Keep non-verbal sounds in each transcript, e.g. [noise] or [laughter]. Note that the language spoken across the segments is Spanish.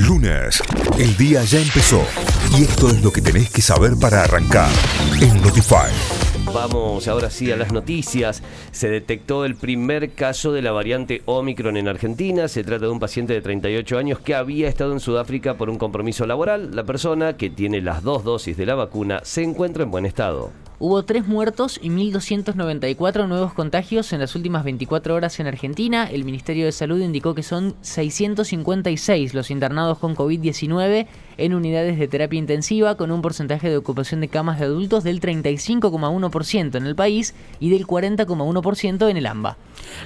Lunes, el día ya empezó y esto es lo que tenés que saber para arrancar en Notify. Vamos ahora sí a las noticias. Se detectó el primer caso de la variante Omicron en Argentina. Se trata de un paciente de 38 años que había estado en Sudáfrica por un compromiso laboral. La persona, que tiene las dos dosis de la vacuna, se encuentra en buen estado. Hubo tres muertos y 1.294 nuevos contagios en las últimas 24 horas en Argentina. El Ministerio de Salud indicó que son 656 los internados con COVID-19 en unidades de terapia intensiva, con un porcentaje de ocupación de camas de adultos del 35,1% en el país y del 40,1% en el AMBA.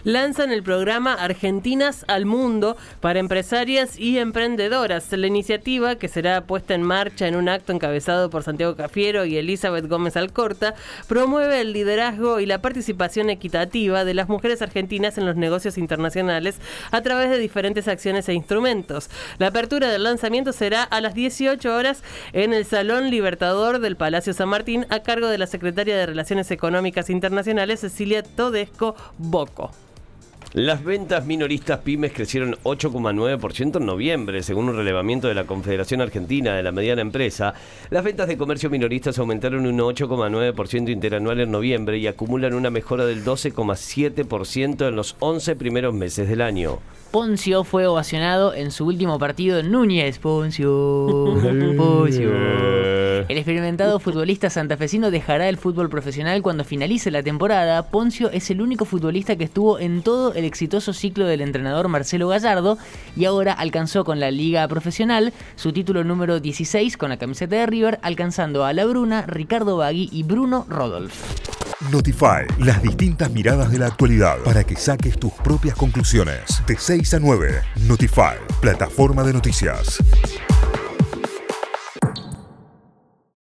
Lanzan el programa Argentinas al Mundo para empresarias y emprendedoras. La iniciativa, que será puesta en marcha en un acto encabezado por Santiago Cafiero y Elizabeth Gómez Alcorta, promueve el liderazgo y la participación equitativa de las mujeres argentinas en los negocios internacionales a través de diferentes acciones e instrumentos. La apertura del lanzamiento será a las 18 horas en el Salón Libertador del Palacio San Martín a cargo de la secretaria de Relaciones Económicas Internacionales Cecilia Todesco Boco. Las ventas minoristas pymes crecieron 8,9% en noviembre, según un relevamiento de la Confederación Argentina de la Mediana Empresa. Las ventas de comercio minoristas aumentaron un 8,9% interanual en noviembre y acumulan una mejora del 12,7% en los 11 primeros meses del año. Poncio fue ovacionado en su último partido en Núñez. Poncio. [laughs] Poncio. El experimentado futbolista santafesino dejará el fútbol profesional cuando finalice la temporada. Poncio es el único futbolista que estuvo en todo el exitoso ciclo del entrenador Marcelo Gallardo y ahora alcanzó con la liga profesional su título número 16 con la camiseta de River, alcanzando a La Bruna, Ricardo Bagui y Bruno Rodolf. Notify, las distintas miradas de la actualidad para que saques tus propias conclusiones. De 6 a 9, Notify, plataforma de noticias.